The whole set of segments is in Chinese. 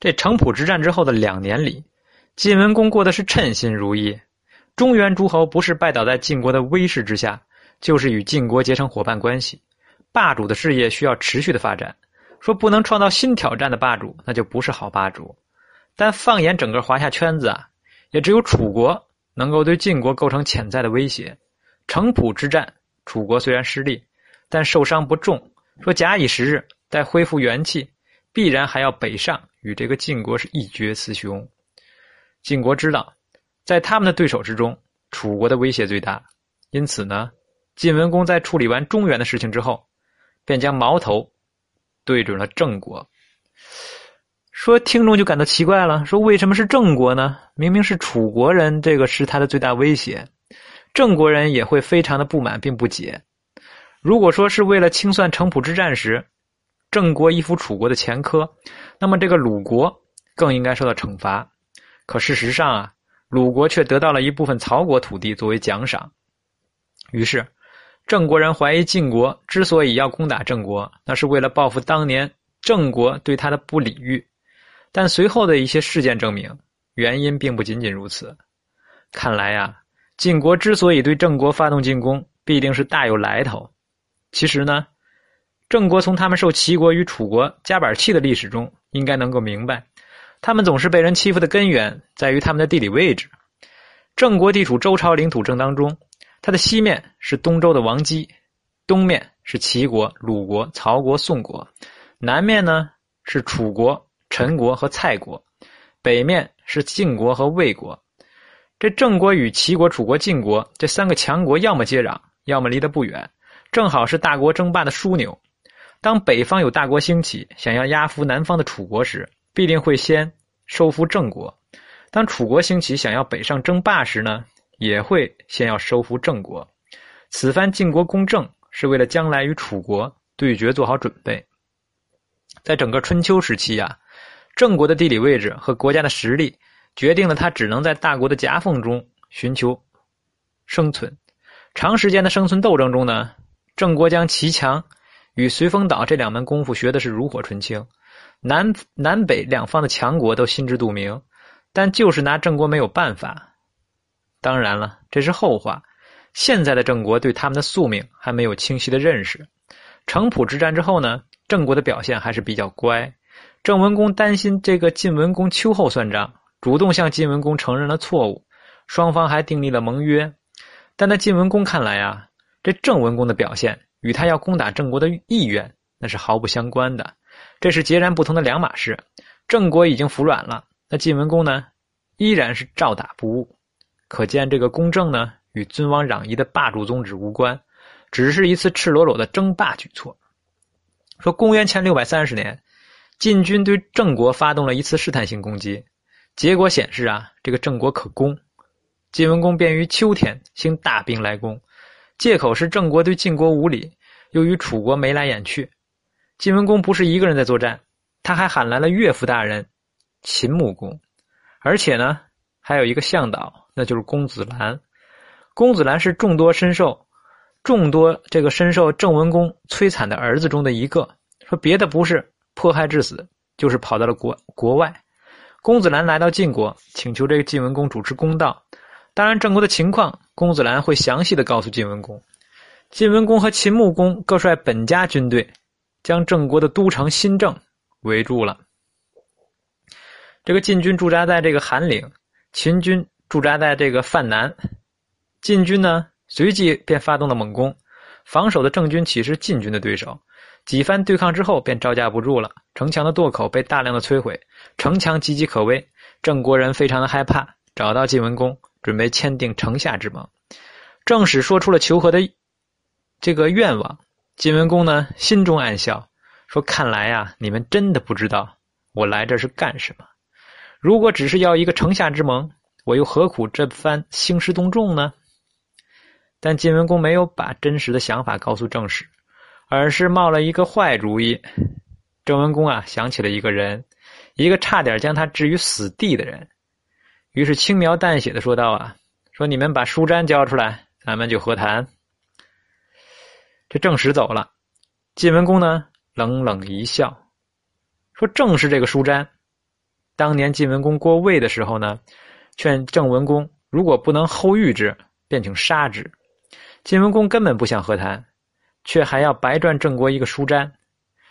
这城濮之战之后的两年里，晋文公过的是称心如意。中原诸侯不是拜倒在晋国的威势之下，就是与晋国结成伙伴关系。霸主的事业需要持续的发展，说不能创造新挑战的霸主，那就不是好霸主。但放眼整个华夏圈子啊，也只有楚国能够对晋国构成潜在的威胁。城濮之战，楚国虽然失利，但受伤不重。说假以时日，待恢复元气，必然还要北上与这个晋国是一决雌雄。晋国知道，在他们的对手之中，楚国的威胁最大，因此呢，晋文公在处理完中原的事情之后。便将矛头对准了郑国，说听众就感到奇怪了，说为什么是郑国呢？明明是楚国人，这个是他的最大威胁，郑国人也会非常的不满并不解。如果说是为了清算城濮之战时，郑国依附楚国的前科，那么这个鲁国更应该受到惩罚。可事实上啊，鲁国却得到了一部分曹国土地作为奖赏，于是。郑国人怀疑晋国之所以要攻打郑国，那是为了报复当年郑国对他的不礼遇。但随后的一些事件证明，原因并不仅仅如此。看来呀，晋国之所以对郑国发动进攻，必定是大有来头。其实呢，郑国从他们受齐国与楚国夹板气的历史中，应该能够明白，他们总是被人欺负的根源在于他们的地理位置。郑国地处周朝领土正当中。它的西面是东周的王姬，东面是齐国、鲁国、曹国、宋国，南面呢是楚国、陈国和蔡国，北面是晋国和魏国。这郑国与齐国、楚国、晋国这三个强国，要么接壤，要么离得不远，正好是大国争霸的枢纽。当北方有大国兴起，想要压服南方的楚国时，必定会先收服郑国；当楚国兴起，想要北上争霸时呢？也会先要收服郑国，此番晋国攻郑是为了将来与楚国对决做好准备。在整个春秋时期呀，郑国的地理位置和国家的实力决定了他只能在大国的夹缝中寻求生存。长时间的生存斗争中呢，郑国将齐强与随风岛这两门功夫学的是炉火纯青，南南北两方的强国都心知肚明，但就是拿郑国没有办法。当然了，这是后话。现在的郑国对他们的宿命还没有清晰的认识。城濮之战之后呢，郑国的表现还是比较乖。郑文公担心这个晋文公秋后算账，主动向晋文公承认了错误，双方还订立了盟约。但在晋文公看来啊，这郑文公的表现与他要攻打郑国的意愿那是毫不相关的，这是截然不同的两码事。郑国已经服软了，那晋文公呢，依然是照打不误。可见，这个公正呢，与尊王攘夷的霸主宗旨无关，只是一次赤裸裸的争霸举措。说公元前六百三十年，晋军对郑国发动了一次试探性攻击，结果显示啊，这个郑国可攻。晋文公便于秋天兴大兵来攻，借口是郑国对晋国无礼，又与楚国眉来眼去。晋文公不是一个人在作战，他还喊来了岳父大人秦穆公，而且呢，还有一个向导。那就是公子兰，公子兰是众多深受众多这个深受郑文公摧残的儿子中的一个。说别的不是迫害致死，就是跑到了国国外。公子兰来到晋国，请求这个晋文公主持公道。当然，郑国的情况，公子兰会详细的告诉晋文公。晋文公和秦穆公各率本家军队，将郑国的都城新郑围住了。这个晋军驻扎在这个韩岭，秦军。驻扎在这个范南，晋军呢随即便发动了猛攻，防守的郑军岂是晋军的对手？几番对抗之后，便招架不住了，城墙的垛口被大量的摧毁，城墙岌岌可危。郑国人非常的害怕，找到晋文公，准备签订城下之盟。郑使说出了求和的这个愿望，晋文公呢心中暗笑，说：“看来呀，你们真的不知道我来这是干什么。如果只是要一个城下之盟。”我又何苦这番兴师动众呢？但晋文公没有把真实的想法告诉郑使，而是冒了一个坏主意。郑文公啊，想起了一个人，一个差点将他置于死地的人，于是轻描淡写的说道：“啊，说你们把书瞻交出来，咱们就和谈。”这郑使走了，晋文公呢，冷冷一笑，说：“正是这个书瞻。”当年晋文公过魏的时候呢，劝郑文公如果不能后遇之，便请杀之。晋文公根本不想和谈，却还要白赚郑国一个书瞻，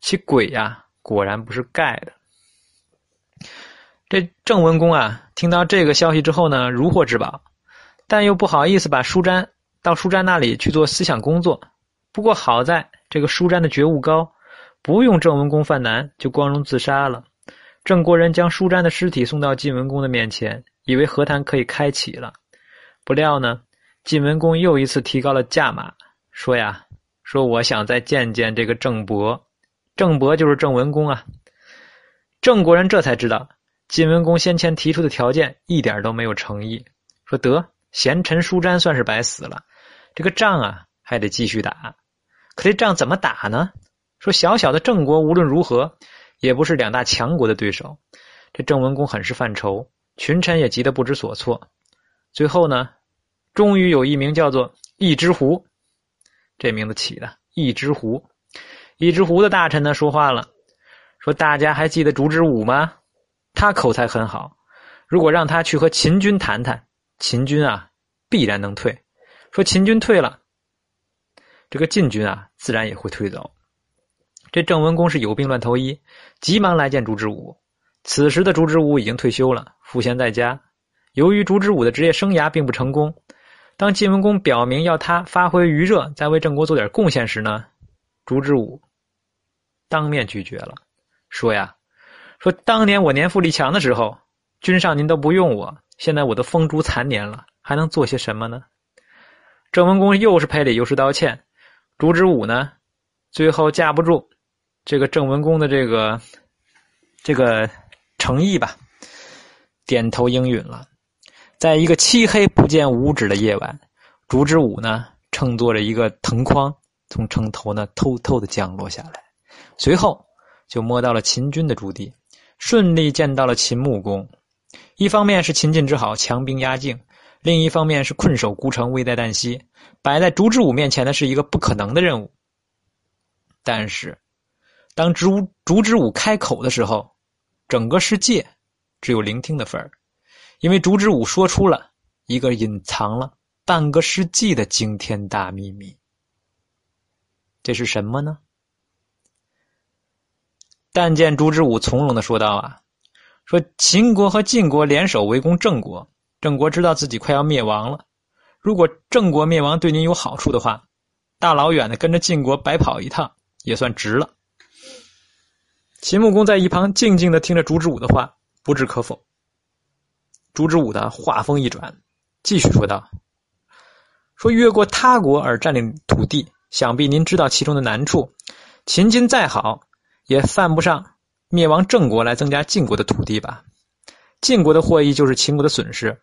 其鬼呀，果然不是盖的。这郑文公啊，听到这个消息之后呢，如获至宝，但又不好意思把书瞻到书瞻那里去做思想工作。不过好在这个书瞻的觉悟高，不用郑文公犯难，就光荣自杀了。郑国人将书瞻的尸体送到晋文公的面前，以为和谈可以开启了。不料呢，晋文公又一次提高了价码，说呀：“说我想再见见这个郑伯，郑伯就是郑文公啊。”郑国人这才知道，晋文公先前提出的条件一点都没有诚意。说得贤臣舒瞻算是白死了，这个仗啊还得继续打。可这仗怎么打呢？说小小的郑国无论如何也不是两大强国的对手，这郑文公很是犯愁，群臣也急得不知所措。最后呢，终于有一名叫做一只狐，这名字起的一只狐，一只狐的大臣呢说话了，说大家还记得烛之武吗？他口才很好，如果让他去和秦军谈谈，秦军啊必然能退。说秦军退了。这个晋军啊，自然也会退走。这郑文公是有病乱投医，急忙来见烛之武。此时的烛之武已经退休了，赋闲在家。由于烛之武的职业生涯并不成功，当晋文公表明要他发挥余热，再为郑国做点贡献时呢，烛之武当面拒绝了，说呀：“说当年我年富力强的时候，君上您都不用我，现在我都风烛残年了，还能做些什么呢？”郑文公又是赔礼又是道歉。烛之武呢，最后架不住这个郑文公的这个这个诚意吧，点头应允了。在一个漆黑不见五指的夜晚，烛之武呢乘坐着一个藤筐从城头呢偷偷的降落下来，随后就摸到了秦军的驻地，顺利见到了秦穆公。一方面是秦晋之好，强兵压境。另一方面是困守孤城，危在旦夕，摆在烛之武面前的是一个不可能的任务。但是，当烛烛之武开口的时候，整个世界只有聆听的份儿，因为烛之武说出了一个隐藏了半个世纪的惊天大秘密。这是什么呢？但见朱之武从容的说道：“啊，说秦国和晋国联手围攻郑国。”郑国知道自己快要灭亡了，如果郑国灭亡对您有好处的话，大老远的跟着晋国白跑一趟也算值了。秦穆公在一旁静静的听着朱之武的话，不置可否。朱之武的话锋一转，继续说道：“说越过他国而占领土地，想必您知道其中的难处。秦军再好，也犯不上灭亡郑国来增加晋国的土地吧？晋国的获益就是秦国的损失。”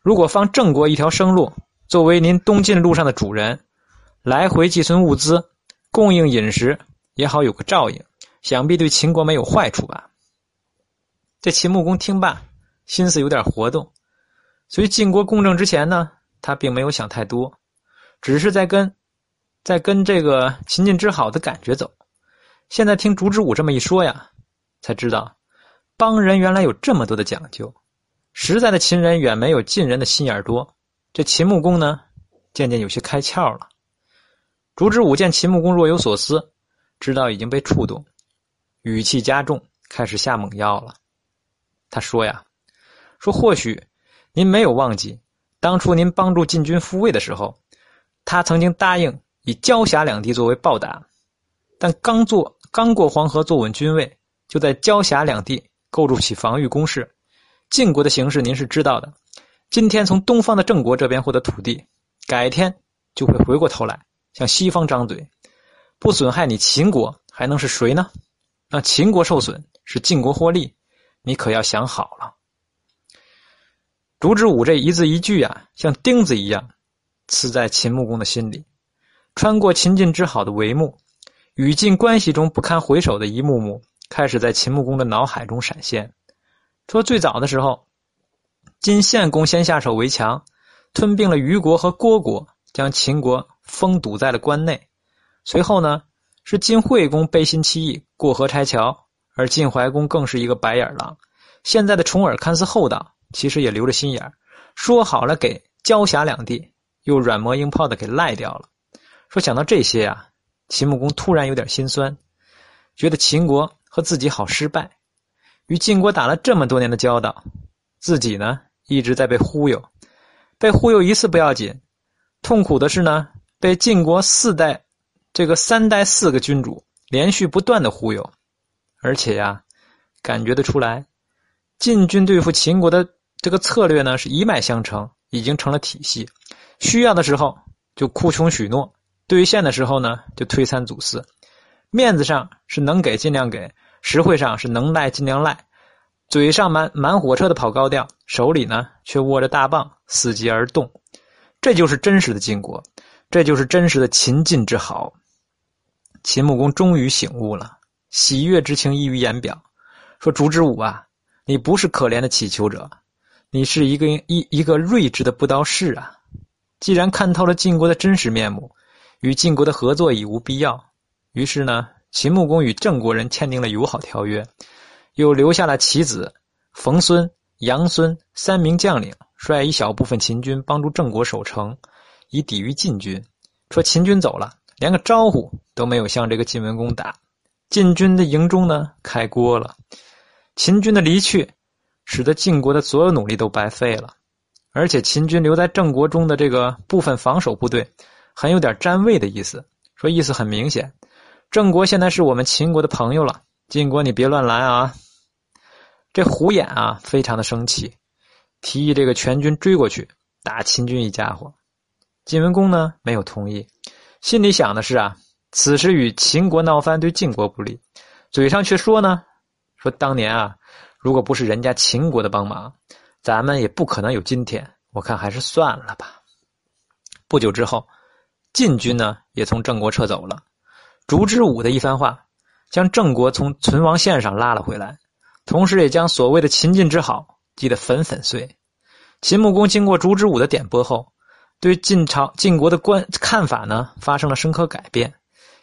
如果放郑国一条生路，作为您东进路上的主人，来回寄存物资，供应饮食也好有个照应，想必对秦国没有坏处吧？这秦穆公听罢，心思有点活动。所以晋国公正之前呢，他并没有想太多，只是在跟，在跟这个秦晋之好的感觉走。现在听烛之武这么一说呀，才知道帮人原来有这么多的讲究。实在的秦人远没有晋人的心眼多，这秦穆公呢，渐渐有些开窍了。烛之武见秦穆公若有所思，知道已经被触动，语气加重，开始下猛药了。他说呀：“说或许您没有忘记，当初您帮助晋军复位的时候，他曾经答应以交辖两地作为报答，但刚做刚过黄河，坐稳军位，就在交峡两地构筑起防御工事。”晋国的形势您是知道的，今天从东方的郑国这边获得土地，改天就会回过头来向西方张嘴，不损害你秦国，还能是谁呢？让秦国受损，使晋国获利，你可要想好了。烛之武这一字一句啊，像钉子一样刺在秦穆公的心里，穿过秦晋之好的帷幕，与晋关系中不堪回首的一幕幕，开始在秦穆公的脑海中闪现。说最早的时候，晋献公先下手为强，吞并了虞国和虢国，将秦国封堵在了关内。随后呢，是晋惠公背信弃义，过河拆桥，而晋怀公更是一个白眼狼，现在的重耳看似厚道，其实也留着心眼说好了给交辖两地，又软磨硬泡的给赖掉了。说想到这些啊，秦穆公突然有点心酸，觉得秦国和自己好失败，与晋国打了这么多年的交道，自己呢一直在被忽悠，被忽悠一次不要紧，痛苦的是呢被晋国四代这个三代四个君主连续不断的忽悠，而且呀。感觉得出来，晋军对付秦国的这个策略呢是一脉相承，已经成了体系。需要的时候就哭穷许诺，对于现的时候呢就推三阻四。面子上是能给尽量给，实惠上是能赖尽量赖。嘴上满满火车的跑高调，手里呢却握着大棒，伺机而动。这就是真实的晋国，这就是真实的秦晋之好。秦穆公终于醒悟了，喜悦之情溢于言表。说：“烛之武啊，你不是可怜的乞求者，你是一个一一个睿智的布道士啊！既然看透了晋国的真实面目，与晋国的合作已无必要。于是呢，秦穆公与郑国人签订了友好条约，又留下了其子冯孙、杨孙三名将领，率一小部分秦军帮助郑国守城，以抵御晋军。说秦军走了，连个招呼都没有向这个晋文公打，晋军的营中呢开锅了。”秦军的离去，使得晋国的所有努力都白费了，而且秦军留在郑国中的这个部分防守部队，很有点占位的意思。说意思很明显，郑国现在是我们秦国的朋友了，晋国你别乱来啊！这胡眼啊，非常的生气，提议这个全军追过去打秦军一家伙。晋文公呢没有同意，心里想的是啊，此时与秦国闹翻对晋国不利，嘴上却说呢。说当年啊，如果不是人家秦国的帮忙，咱们也不可能有今天。我看还是算了吧。不久之后，晋军呢也从郑国撤走了。烛之武的一番话，将郑国从存亡线上拉了回来，同时也将所谓的秦晋之好击得粉粉碎。秦穆公经过烛之武的点拨后，对晋朝晋国的观看法呢发生了深刻改变，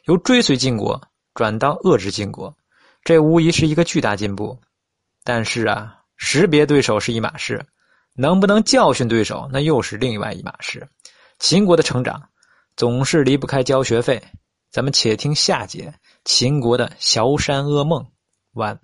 由追随晋国转到遏制晋国。这无疑是一个巨大进步，但是啊，识别对手是一码事，能不能教训对手，那又是另外一码事。秦国的成长总是离不开交学费，咱们且听下节秦国的萧山噩梦完。